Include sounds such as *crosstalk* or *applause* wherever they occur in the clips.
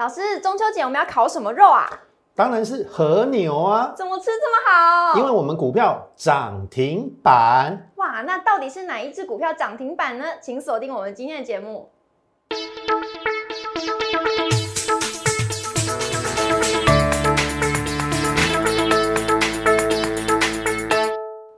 老师，中秋节我们要烤什么肉啊？当然是和牛啊，怎么吃这么好？因为我们股票涨停板。哇，那到底是哪一只股票涨停板呢？请锁定我们今天的节目。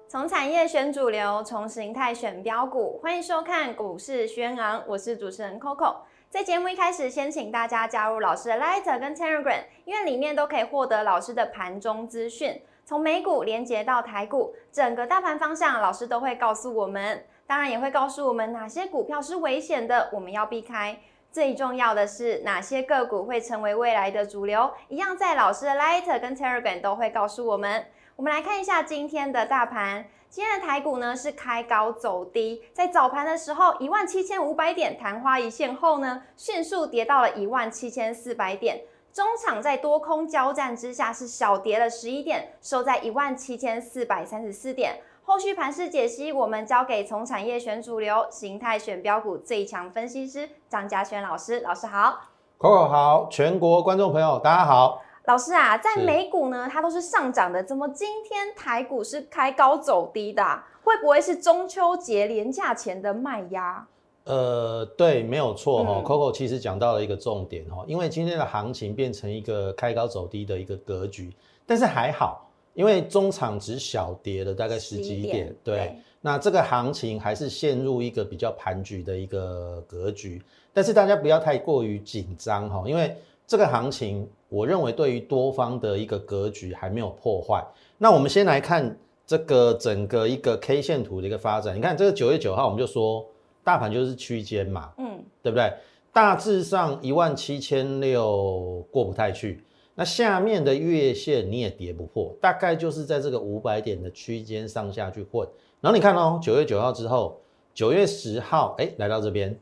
从产业选主流，从形态选标股，欢迎收看股市轩昂，我是主持人 Coco。在节目一开始，先请大家加入老师的 Lighter 跟 Telegram，因为里面都可以获得老师的盘中资讯，从美股连接到台股，整个大盘方向，老师都会告诉我们。当然也会告诉我们哪些股票是危险的，我们要避开。最重要的是哪些个股会成为未来的主流，一样在老师的 Lighter 跟 Telegram 都会告诉我们。我们来看一下今天的大盘。今天的台股呢是开高走低，在早盘的时候一万七千五百点昙花一现后呢，迅速跌到了一万七千四百点。中场在多空交战之下是小跌了十一点，收在一万七千四百三十四点。后续盘势解析，我们交给从产业选主流、形态选标股最强分析师张嘉轩老师。老师好，Coco 好，全国观众朋友大家好。老师啊，在美股呢，它都是上涨的，怎么今天台股是开高走低的？会不会是中秋节连假前的卖压？呃，对，没有错哈。Coco 其实讲到了一个重点哈，因为今天的行情变成一个开高走低的一个格局，但是还好，因为中场只小跌了大概十几点，对，那这个行情还是陷入一个比较盘局的一个格局，但是大家不要太过于紧张哈，因为这个行情。我认为对于多方的一个格局还没有破坏。那我们先来看这个整个一个 K 线图的一个发展。你看这个九月九号，我们就说大盘就是区间嘛，嗯，对不对？大致上一万七千六过不太去，那下面的月线你也跌不破，大概就是在这个五百点的区间上下去混。然后你看哦，九月九号之后，九月十号，哎，来到这边，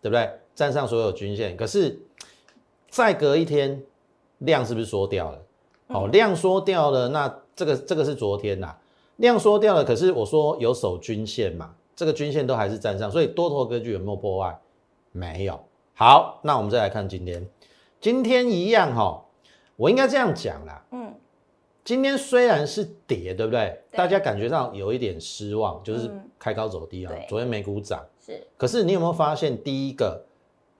对不对？站上所有均线，可是再隔一天。量是不是缩掉了？哦，量缩掉了，那这个这个是昨天呐，量缩掉了。可是我说有守均线嘛，这个均线都还是站上，所以多头格局有没有破坏？没有。好，那我们再来看今天，今天一样哈，我应该这样讲啦。嗯，今天虽然是跌，对不对？大家感觉到有一点失望，就是开高走低啊。昨天美股涨是，可是你有没有发现，第一个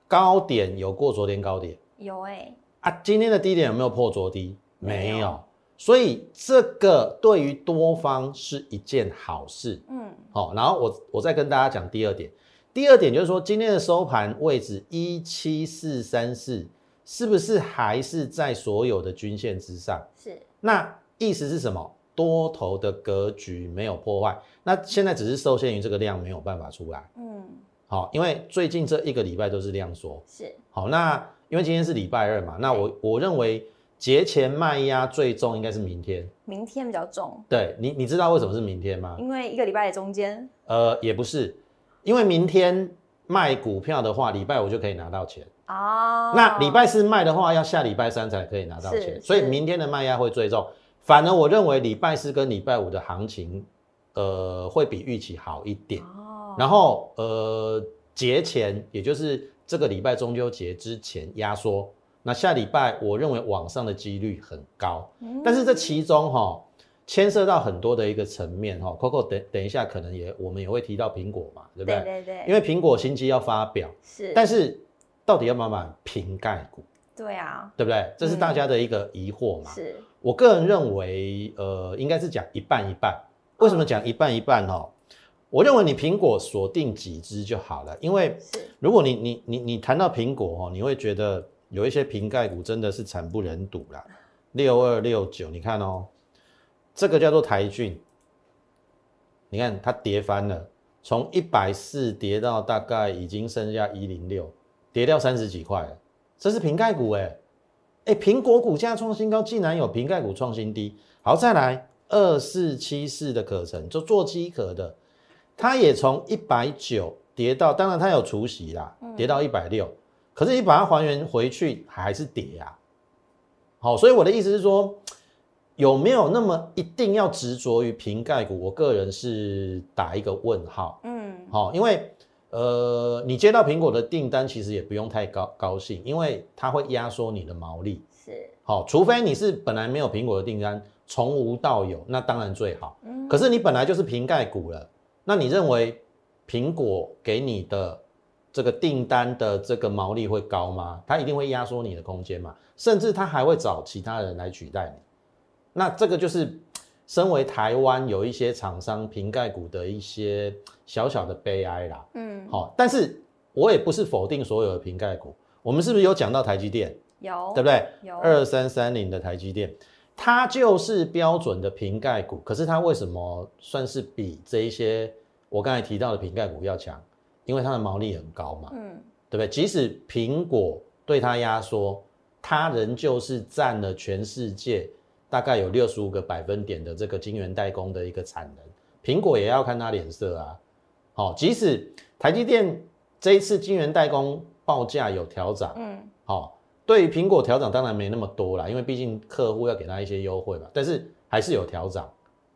高点有过昨天高点？有哎。啊，今天的低点有没有破昨低？没有，所以这个对于多方是一件好事。嗯，好，然后我我再跟大家讲第二点，第二点就是说今天的收盘位置一七四三四，是不是还是在所有的均线之上？是。那意思是什么？多头的格局没有破坏，那现在只是受限于这个量没有办法出来。嗯，好，因为最近这一个礼拜都是量缩。是。好，那。因为今天是礼拜二嘛，那我我认为节前卖压最重应该是明天，明天比较重。对你，你知道为什么是明天吗？因为一个礼拜的中间。呃，也不是，因为明天卖股票的话，礼拜五就可以拿到钱。哦。那礼拜四卖的话，要下礼拜三才可以拿到钱，所以明天的卖压会最重。反而我认为礼拜四跟礼拜五的行情，呃，会比预期好一点。哦。然后呃，节前也就是。这个礼拜中秋节之前压缩，那下礼拜我认为往上的几率很高，但是这其中哈牵涉到很多的一个层面哈，Coco 等等一下可能也我们也会提到苹果嘛，对不对？对对对。因为苹果新机要发表，是，但是到底要不要买瓶盖股？对啊，对不对？这是大家的一个疑惑嘛。是，我个人认为，呃，应该是讲一半一半。为什么讲一半一半哈？我认为你苹果锁定几只就好了，因为如果你你你你谈到苹果哦，你会觉得有一些瓶盖股真的是惨不忍睹啦。六二六九，你看哦，这个叫做台骏，你看它跌翻了，从一百四跌到大概已经剩下一零六，跌掉三十几块了，这是瓶盖股哎哎，苹果股价创新高，竟然有瓶盖股创新低。好，再来二四七四的可成，就做机壳的。它也从一百九跌到，当然它有除息啦，跌到一百六，可是你把它还原回去还是跌呀。好，所以我的意思是说，有没有那么一定要执着于瓶盖股？我个人是打一个问号。嗯，好，因为呃，你接到苹果的订单，其实也不用太高高兴，因为它会压缩你的毛利。是，好，除非你是本来没有苹果的订单，从无到有，那当然最好。嗯，可是你本来就是瓶盖股了，那你认为苹果给你的这个订单的这个毛利会高吗？它一定会压缩你的空间嘛，甚至它还会找其他人来取代你。那这个就是身为台湾有一些厂商瓶盖股的一些。小小的悲哀啦，嗯，好，但是我也不是否定所有的瓶盖股，我们是不是有讲到台积电？有，对不对？有二三三零的台积电，它就是标准的瓶盖股，可是它为什么算是比这一些我刚才提到的瓶盖股要强？因为它的毛利很高嘛，嗯，对不对？即使苹果对它压缩，它仍旧是占了全世界大概有六十五个百分点的这个晶圆代工的一个产能，苹果也要看它脸色啊。好，即使台积电这一次晶圆代工报价有调涨，嗯，好，对于苹果调涨当然没那么多啦，因为毕竟客户要给他一些优惠嘛，但是还是有调涨。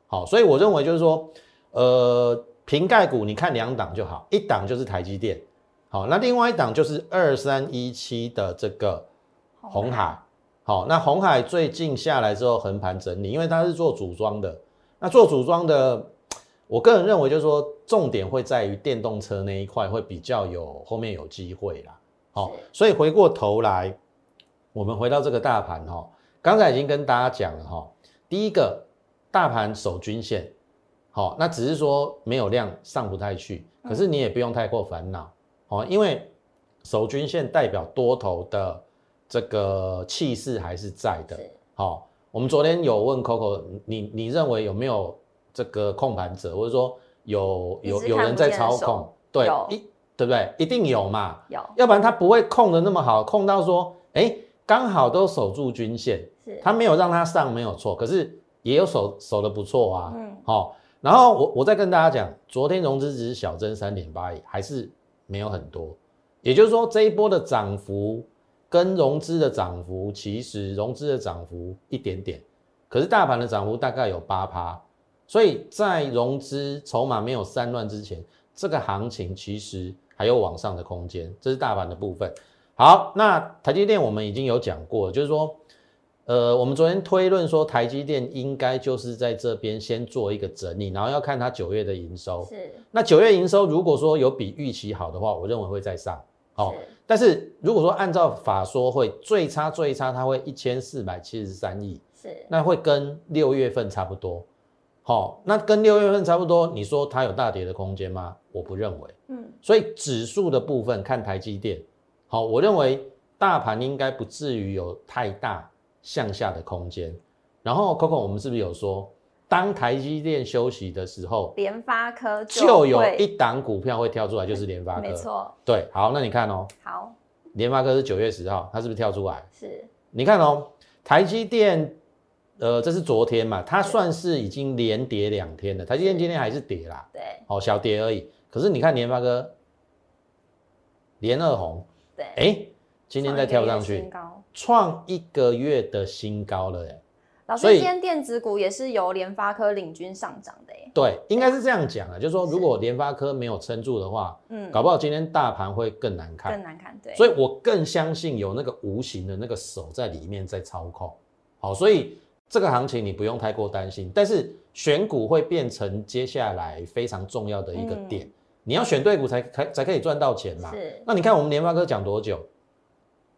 好，所以我认为就是说，呃，瓶盖股你看两档就好，一档就是台积电，好，那另外一档就是二三一七的这个红海，好，那红海最近下来之后横盘整理，因为它是做组装的，那做组装的。我个人认为，就是说，重点会在于电动车那一块会比较有后面有机会啦。好，所以回过头来，我们回到这个大盘哈，刚才已经跟大家讲了哈，第一个大盘守均线，好，那只是说没有量上不太去，可是你也不用太过烦恼哦，因为守均线代表多头的这个气势还是在的。好，我们昨天有问 Coco，你你认为有没有？这个控盘者，或者说有有有人在操控，对，一对不对？一定有嘛，有，要不然他不会控的那么好，控到说，哎，刚好都守住均线，是，他没有让它上，没有错，可是也有守守的不错啊，嗯，好，然后我我再跟大家讲，昨天融资只是小增三点八亿，还是没有很多，也就是说这一波的涨幅跟融资的涨幅，其实融资的涨幅一点点，可是大盘的涨幅大概有八趴。所以在融资筹码没有散乱之前，这个行情其实还有往上的空间，这是大盘的部分。好，那台积电我们已经有讲过，就是说，呃，我们昨天推论说台积电应该就是在这边先做一个整理，然后要看它九月的营收。是。那九月营收如果说有比预期好的话，我认为会再上。好。但是如果说按照法说会最差最差，它会一千四百七十三亿。是。那会跟六月份差不多。好，那跟六月份差不多，你说它有大跌的空间吗？我不认为。嗯，所以指数的部分看台积电。好，我认为大盘应该不至于有太大向下的空间。然后，Coco，我们是不是有说，当台积电休息的时候，联发科就有一档股票会跳出来，就是联发科。没错。对，好，那你看哦。好。联发科是九月十号，它是不是跳出来？是。你看哦，台积电。呃，这是昨天嘛，它算是已经连跌两天了。台积电今天还是跌啦，对，哦，小跌而已。可是你看联发科，连二红，对，哎，今天再跳上去，创一个月的新高了，哎。老师，今天电子股也是由联发科领军上涨的，哎。对，应该是这样讲啊，就是说如果联发科没有撑住的话，嗯，搞不好今天大盘会更难看，更难看，对。所以我更相信有那个无形的那个手在里面在操控，好，所以。这个行情你不用太过担心，但是选股会变成接下来非常重要的一个点。你要选对股才才才可以赚到钱嘛。是。那你看我们联发科讲多久，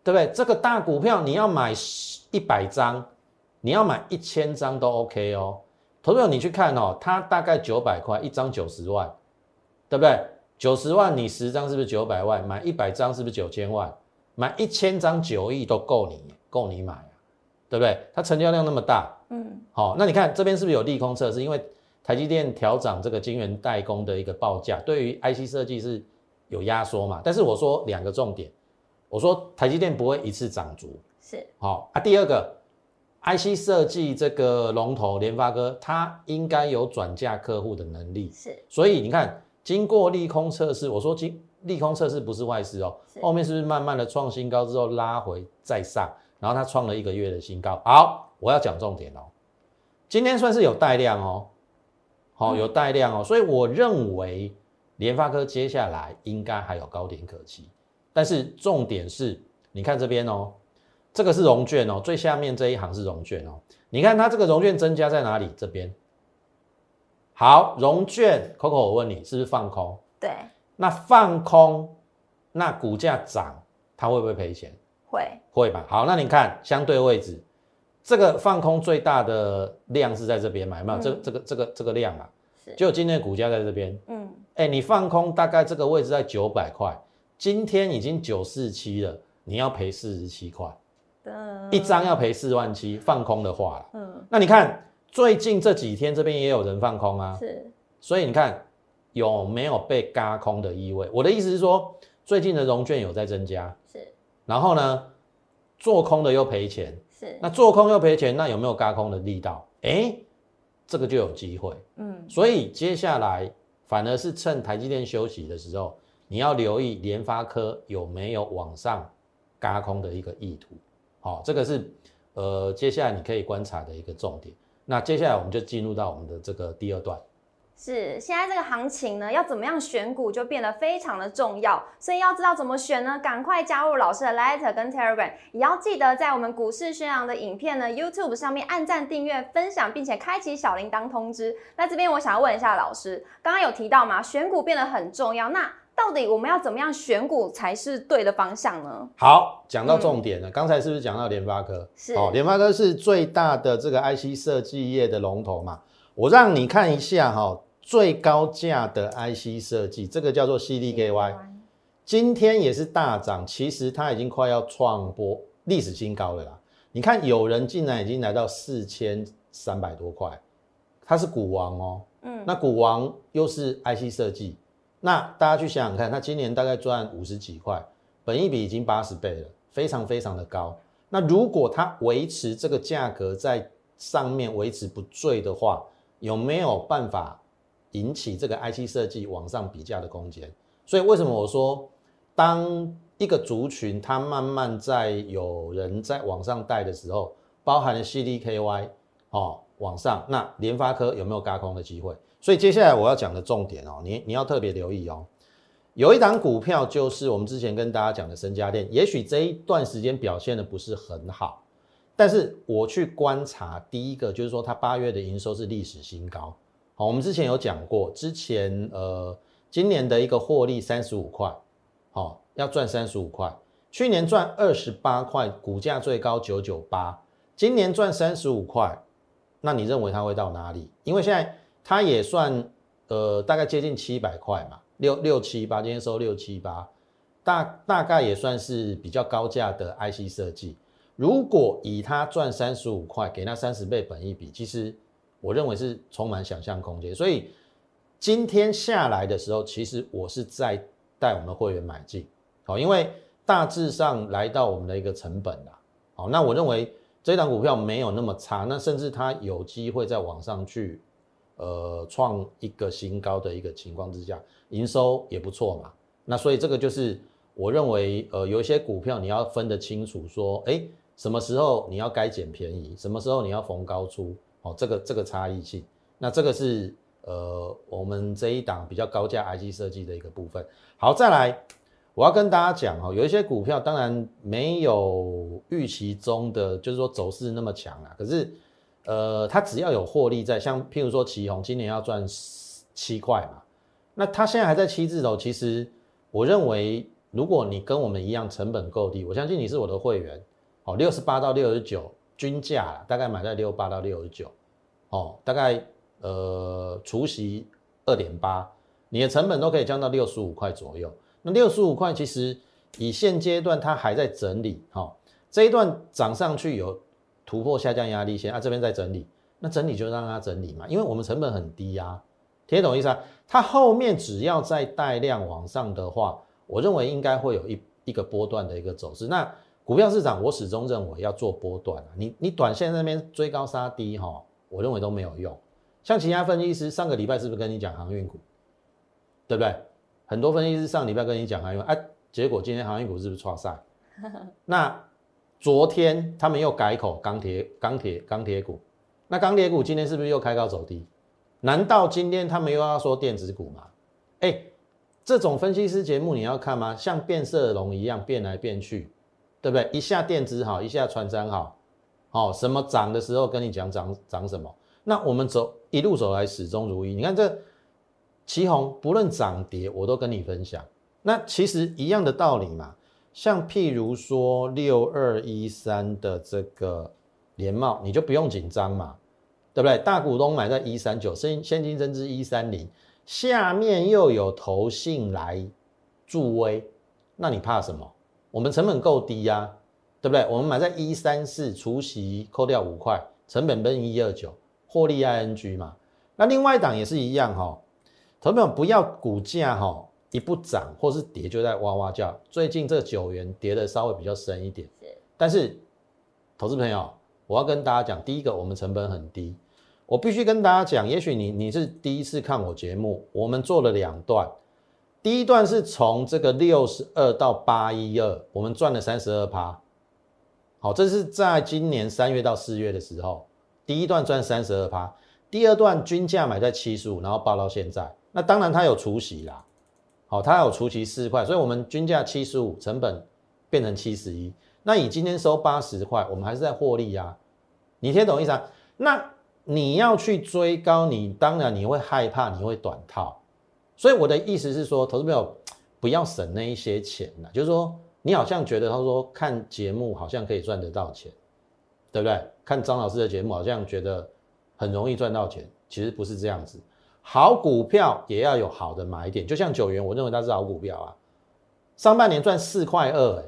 对不对？这个大股票你要买一百张，你要买一千张都 OK 哦。投资者你去看哦，它大概九百块一张，九十万，对不对？九十万你十张是不是九百万？买一百张是不是九千万？买一千张九亿都够你够你买。对不对？它成交量那么大，嗯，好，那你看这边是不是有利空测试？因为台积电调涨这个晶圆代工的一个报价，对于 IC 设计是有压缩嘛？但是我说两个重点，我说台积电不会一次涨足，是好啊。第二个，IC 设计这个龙头联发哥，它应该有转嫁客户的能力，是。所以你看，经过利空测试，我说经利空测试不是坏事哦，后面是不是慢慢的创新高之后拉回再上？然后它创了一个月的新高。好，我要讲重点哦。今天算是有带量哦，好有带量哦，所以我认为联发科接下来应该还有高点可期。但是重点是，你看这边哦，这个是融券哦，最下面这一行是融券哦。你看它这个融券增加在哪里？这边。好，融券，Coco，我问你，是不是放空？对。那放空，那股价涨，它会不会赔钱？会。会吧。好，那你看相对位置，这个放空最大的量是在这边嘛？有没有？这这个这个这个量啊？是。就今天的股价在这边。嗯。哎，你放空大概这个位置在九百块，今天已经九四七了，你要赔四十七块。一张要赔四万七，放空的话。嗯。那你看。最近这几天这边也有人放空啊，是，所以你看有没有被嘎空的意味？我的意思是说，最近的融券有在增加，是，然后呢，做空的又赔钱，是，那做空又赔钱，那有没有嘎空的力道？哎，这个就有机会，嗯，所以接下来反而是趁台积电休息的时候，你要留意联发科有没有往上嘎空的一个意图，好，这个是呃接下来你可以观察的一个重点。那接下来我们就进入到我们的这个第二段，是现在这个行情呢，要怎么样选股就变得非常的重要，所以要知道怎么选呢，赶快加入老师的 Letter 跟 Telegram，也要记得在我们股市宣扬的影片呢 YouTube 上面按赞、订阅、分享，并且开启小铃铛通知。那这边我想要问一下老师，刚刚有提到嘛，选股变得很重要，那。到底我们要怎么样选股才是对的方向呢？好，讲到重点了。刚才是不是讲到联发科？是哦，联发科是最大的这个 IC 设计业的龙头嘛？我让你看一下哈，最高价的 IC 设计，这个叫做 CDKY，今天也是大涨，其实它已经快要创波历史新高了啦。你看，有人竟然已经来到四千三百多块，它是股王哦。嗯，那股王又是 IC 设计。那大家去想想看，它今年大概赚五十几块，本一比已经八十倍了，非常非常的高。那如果它维持这个价格在上面维持不坠的话，有没有办法引起这个 IC 设计往上比价的空间？所以为什么我说，当一个族群它慢慢在有人在往上带的时候，包含了 CDKY 哦往上，那联发科有没有高空的机会？所以接下来我要讲的重点哦，你你要特别留意哦。有一档股票就是我们之前跟大家讲的深家电，也许这一段时间表现的不是很好，但是我去观察，第一个就是说它八月的营收是历史新高。好，我们之前有讲过，之前呃今年的一个获利三十五块，好要赚三十五块，去年赚二十八块，股价最高九九八，今年赚三十五块，那你认为它会到哪里？因为现在。它也算，呃，大概接近七百块嘛，六六七八，今天收六七八，大大概也算是比较高价的 IC 设计。如果以它赚三十五块，给那三十倍本一比，其实我认为是充满想象空间。所以今天下来的时候，其实我是在带我们的会员买进，好，因为大致上来到我们的一个成本啦，好，那我认为这档股票没有那么差，那甚至它有机会再往上去。呃，创一个新高的一个情况之下，营收也不错嘛。那所以这个就是我认为，呃，有一些股票你要分得清楚，说，哎，什么时候你要该捡便宜，什么时候你要逢高出，哦，这个这个差异性。那这个是呃，我们这一档比较高价 IC 设计的一个部分。好，再来，我要跟大家讲哦，有一些股票当然没有预期中的，就是说走势那么强啊，可是。呃，它只要有获利在，像譬如说旗宏今年要赚七块嘛，那它现在还在七字头，其实我认为，如果你跟我们一样成本够低，我相信你是我的会员，哦，六十八到六十九均价大概买在六八到六十九，哦，大概呃除息二点八，你的成本都可以降到六十五块左右。那六十五块其实以现阶段它还在整理，哈，这一段涨上去有。突破下降压力线啊，这边在整理，那整理就让它整理嘛，因为我们成本很低啊，听懂意思啊？它后面只要再带量往上的话，我认为应该会有一一个波段的一个走势。那股票市场我始终认为要做波段啊，你你短线那边追高杀低哈，我认为都没有用。像其他分析师上个礼拜是不是跟你讲航运股，对不对？很多分析师上礼拜跟你讲航运，哎，结果今天航运股是不是创赛？*laughs* 那。昨天他们又改口钢铁钢铁钢铁股，那钢铁股今天是不是又开高走低？难道今天他们又要说电子股吗？哎，这种分析师节目你要看吗？像变色龙一样变来变去，对不对？一下电子好，一下传山好，好什么涨的时候跟你讲涨涨什么。那我们走一路走来始终如一。你看这旗红不论涨跌，我都跟你分享。那其实一样的道理嘛。像譬如说六二一三的这个联茂，你就不用紧张嘛，对不对？大股东买在一三九，现现金增资一三零，下面又有投信来助威，那你怕什么？我们成本够低呀，对不对？我们买在一三四，除息扣掉五块，成本奔一二九，获利 ing 嘛。那另外一档也是一样哈，投资不要股价哈。一不涨或是跌就在哇哇叫。最近这九元跌的稍微比较深一点，是。但是，投资朋友，我要跟大家讲，第一个，我们成本很低。我必须跟大家讲，也许你你是第一次看我节目，我们做了两段。第一段是从这个六十二到八一二，我们赚了三十二趴。好，这是在今年三月到四月的时候，第一段赚三十二趴。第二段均价买在七十五，然后报到现在。那当然它有除息啦。好，它有除息四块，所以我们均价七十五，成本变成七十一。那你今天收八十块，我们还是在获利呀。你听懂意思啊？那你要去追高，你当然你会害怕，你会短套。所以我的意思是说，投资朋友不要省那一些钱了。就是说，你好像觉得他说看节目好像可以赚得到钱，对不对？看张老师的节目好像觉得很容易赚到钱，其实不是这样子。好股票也要有好的买点，就像九元，我认为它是好股票啊。上半年赚四块二，哎，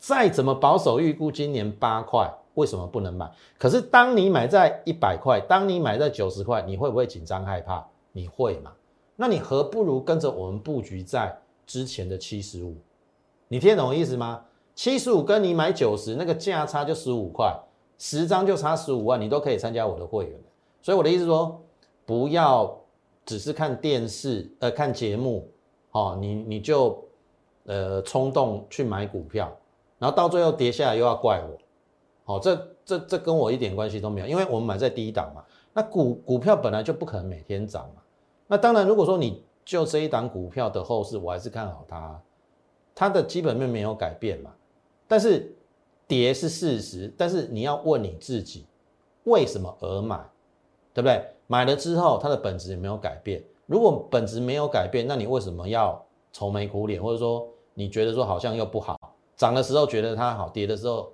再怎么保守预估，今年八块，为什么不能买？可是当你买在一百块，当你买在九十块，你会不会紧张害怕？你会嘛？那你何不如跟着我们布局在之前的七十五？你听得懂我意思吗？七十五跟你买九十，那个价差就十五块，十张就差十五万，你都可以参加我的会员。所以我的意思说，不要。只是看电视，呃，看节目，哦，你你就，呃，冲动去买股票，然后到最后跌下来又要怪我，哦，这这这跟我一点关系都没有，因为我们买在低档嘛，那股股票本来就不可能每天涨嘛，那当然如果说你就这一档股票的后市，我还是看好它，它的基本面没有改变嘛，但是跌是事实，但是你要问你自己，为什么而买，对不对？买了之后，它的本质有没有改变？如果本质没有改变，那你为什么要愁眉苦脸？或者说你觉得说好像又不好，涨的时候觉得它好，跌的时候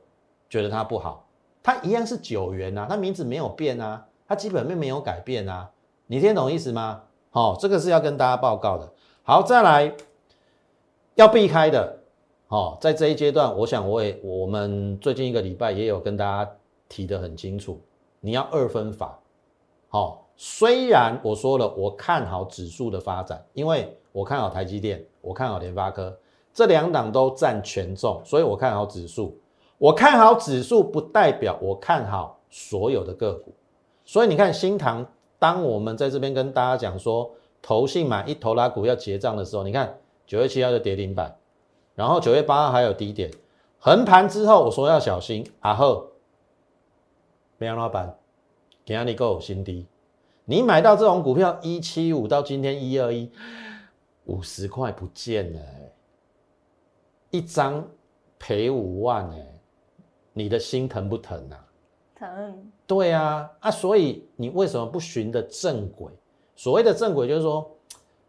觉得它不好？它一样是九元啊，它名字没有变啊，它基本面没有改变啊，你听懂意思吗？好，这个是要跟大家报告的。好，再来要避开的，好，在这一阶段，我想我也我们最近一个礼拜也有跟大家提得很清楚，你要二分法。好，虽然我说了我看好指数的发展，因为我看好台积电，我看好联发科，这两档都占权重，所以我看好指数。我看好指数不代表我看好所有的个股。所以你看新塘，当我们在这边跟大家讲说，投信买一头拉股要结账的时候，你看九月七号就跌停板，然后九月八号还有低点，横盘之后我说要小心，然后，没有老板。给压力够新低，你买到这种股票一七五到今天一二一，五十块不见了，一张赔五万哎，你的心疼不疼啊？疼。对啊，啊，所以你为什么不循的正轨？所谓的正轨就是说，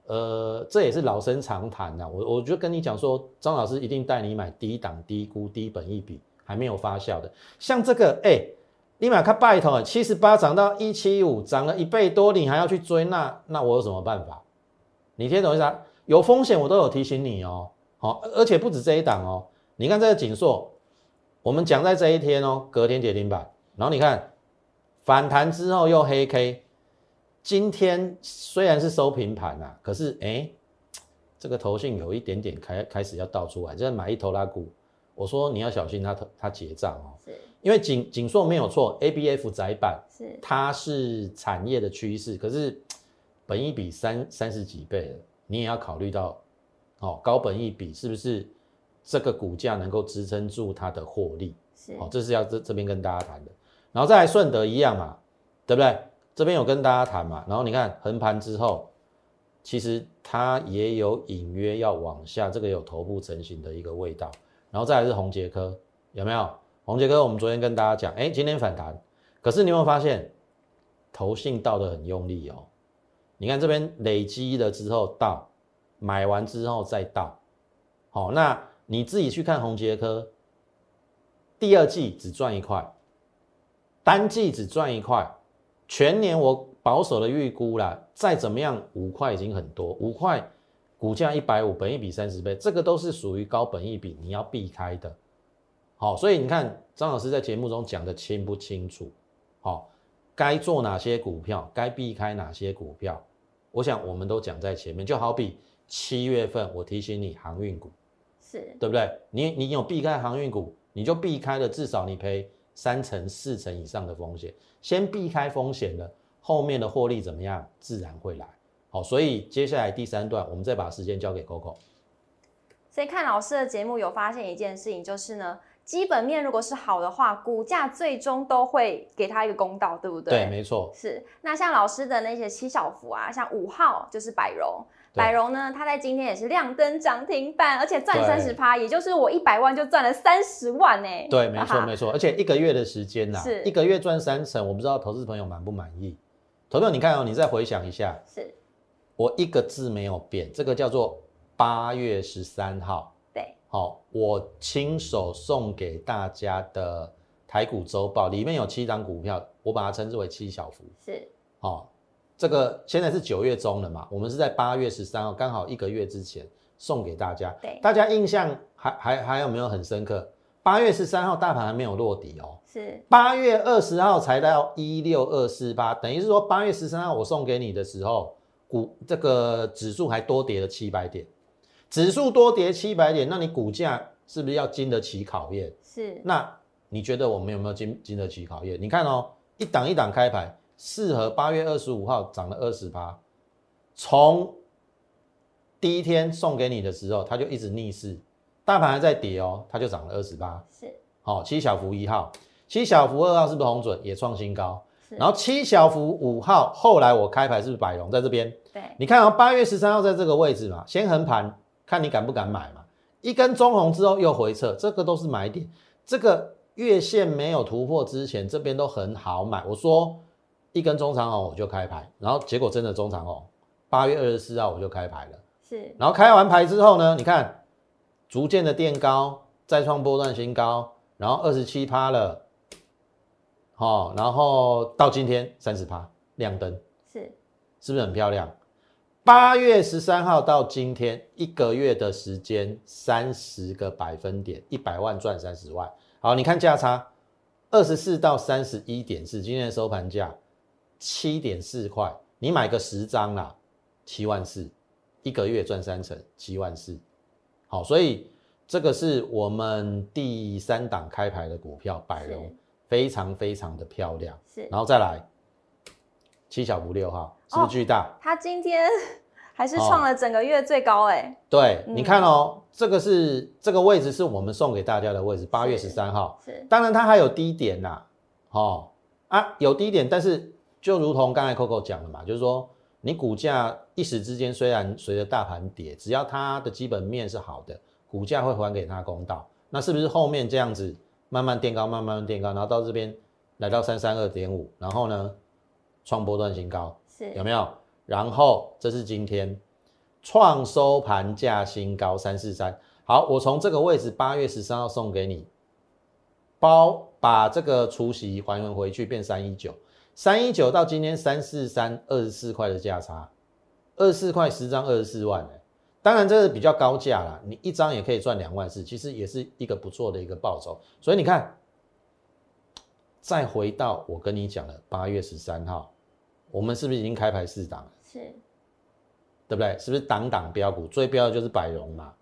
呃，这也是老生常谈呐。我我就跟你讲说，张老师一定带你买低档、低估、低本一笔还没有发酵的，像这个哎。立马看拜托，七十八涨到一七五，涨了一倍多，你还要去追？那那我有什么办法？你听懂意思啊？有风险我都有提醒你哦。好，而且不止这一档哦。你看这个锦硕，我们讲在这一天哦，隔天跌停板，然后你看反弹之后又黑 K，今天虽然是收平盘呐，可是哎，这个头性有一点点开开始要倒出来，就是买一头拉股。我说你要小心它它结账哦。是。因为锦锦硕没有错，A B F 窄板是它是产业的趋势，可是本益比三三十几倍了，你也要考虑到，哦高本益比是不是这个股价能够支撑住它的获利？是哦，这是要这这边跟大家谈的，然后再来顺德一样嘛，对不对？这边有跟大家谈嘛，然后你看横盘之后，其实它也有隐约要往下，这个有头部成型的一个味道。然后再来是红杰科，有没有？红杰科我们昨天跟大家讲，哎，今天反弹，可是你有没有发现，头性倒的很用力哦？你看这边累积了之后倒，买完之后再倒，好，那你自己去看红杰科，第二季只赚一块，单季只赚一块，全年我保守的预估啦，再怎么样五块已经很多，五块。股价一百五，本益比三十倍，这个都是属于高本益比，你要避开的。好，所以你看张老师在节目中讲的清不清楚？好，该做哪些股票，该避开哪些股票，我想我们都讲在前面。就好比七月份我提醒你航运股，是对不对？你你有避开航运股，你就避开了至少你赔三成四成以上的风险。先避开风险了，后面的获利怎么样，自然会来。好，所以接下来第三段，我们再把时间交给 Coco。所以看老师的节目，有发现一件事情，就是呢，基本面如果是好的话，股价最终都会给他一个公道，对不对？对，没错。是。那像老师的那些七小福啊，像五号就是百荣，百荣呢，它在今天也是亮灯涨停板，而且赚三十趴，也就是我一百万就赚了三十万呢。对，没错，没错。而且一个月的时间呐，是一个月赚三成，我不知道投资朋友满不满意？投票，你看哦，你再回想一下。是。我一个字没有变，这个叫做八月十三号。对，好，我亲手送给大家的台股周报里面有七张股票，我把它称之为七小福。是，好，这个现在是九月中了嘛，我们是在八月十三号，刚好一个月之前送给大家。对，大家印象还还还有没有很深刻？八月十三号大盘还没有落底哦，是八月二十号才到一六二四八，等于是说八月十三号我送给你的时候。股这个指数还多跌了七百点，指数多跌七百点，那你股价是不是要经得起考验？是。那你觉得我们有没有经经得起考验？你看哦，一档一档开牌，适合八月二十五号涨了二十八，从第一天送给你的时候，它就一直逆势，大盘还在跌哦，它就涨了二十八。是。好，七小福一号，七小福二号是不是红准也创新高？然后七小福五号，后来我开牌是不是百荣在这边？对，你看啊，八月十三号在这个位置嘛，先横盘，看你敢不敢买嘛。一根中红之后又回撤，这个都是买点。这个月线没有突破之前，这边都很好买。我说一根中长红我就开牌，然后结果真的中长红，八月二十四号我就开牌了。是，然后开完牌之后呢，你看逐渐的垫高，再创波段新高，然后二十七趴了。哦，然后到今天三十趴亮灯，是是不是很漂亮？八月十三号到今天一个月的时间，三十个百分点，一百万赚三十万。好，你看价差，二十四到三十一点四，今天的收盘价七点四块，你买个十张啦，七万四，一个月赚三成，七万四。好，所以这个是我们第三档开牌的股票，百荣。非常非常的漂亮，是，然后再来七小福六号，是不是巨大？它今天 *laughs* 还是创了整个月最高哎。对，你看哦，这个是这个位置是我们送给大家的位置，八月十三号。是，当然它还有低点呐，哦啊有低点，但是就如同刚才 Coco 讲的嘛，就是说你股价一时之间虽然随着大盘跌，只要它的基本面是好的，股价会还给它公道。那是不是后面这样子？慢慢垫高，慢慢垫高，然后到这边来到三三二点五，然后呢创波段新高，是有没有？然后这是今天创收盘价新高三四三。好，我从这个位置八月十三号送给你，包把这个除息还原回去变三一九，三一九到今天三四三二十四块的价差，二十四块十张二十四万当然这是比较高价啦，你一张也可以赚两万四，其实也是一个不错的一个报酬。所以你看，再回到我跟你讲的八月十三号，我们是不是已经开牌四档了？是，对不对？是不是档档标股最标的就是百荣嘛？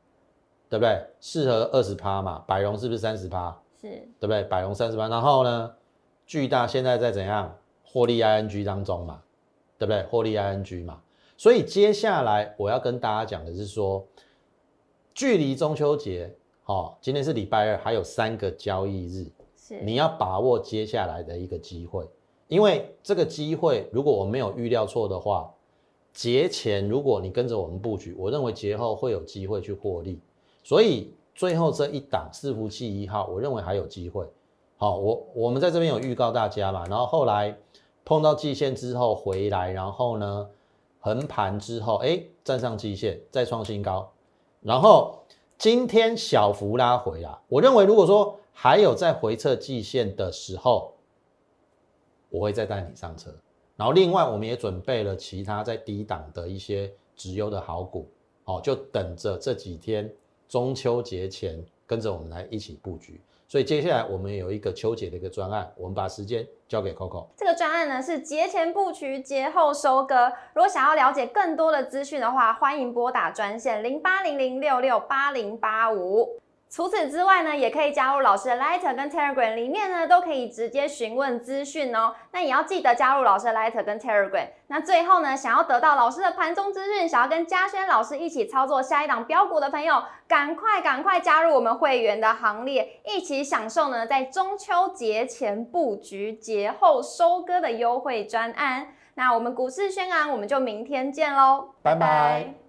对不对？适合二十趴嘛？百荣是不是三十趴？是，对不对？百荣三十趴，然后呢，巨大现在在怎样获利 ING 当中嘛？对不对？获利 ING 嘛？所以接下来我要跟大家讲的是说，距离中秋节，哦，今天是礼拜二，还有三个交易日，是你要把握接下来的一个机会，因为这个机会如果我没有预料错的话，节前如果你跟着我们布局，我认为节后会有机会去获利。所以最后这一档伺服器一号，我认为还有机会。好，我我们在这边有预告大家嘛，然后后来碰到季线之后回来，然后呢横盘之后，哎站上季线再创新高，然后今天小幅拉回啦。我认为如果说还有在回测季线的时候，我会再带你上车。然后另外我们也准备了其他在低档的一些直优的好股，哦，就等着这几天中秋节前跟着我们来一起布局。所以接下来我们有一个秋节的一个专案，我们把时间交给 Coco。这个专案呢是节前布局，节后收割。如果想要了解更多的资讯的话，欢迎拨打专线零八零零六六八零八五。除此之外呢，也可以加入老师的 Lighter 跟 Telegram，里面呢都可以直接询问资讯哦。那也要记得加入老师的 Lighter 跟 Telegram。那最后呢，想要得到老师的盘中资讯，想要跟嘉轩老师一起操作下一档标股的朋友，赶快赶快加入我们会员的行列，一起享受呢在中秋节前布局、节后收割的优惠专案。那我们股市宣昂，我们就明天见喽，拜拜。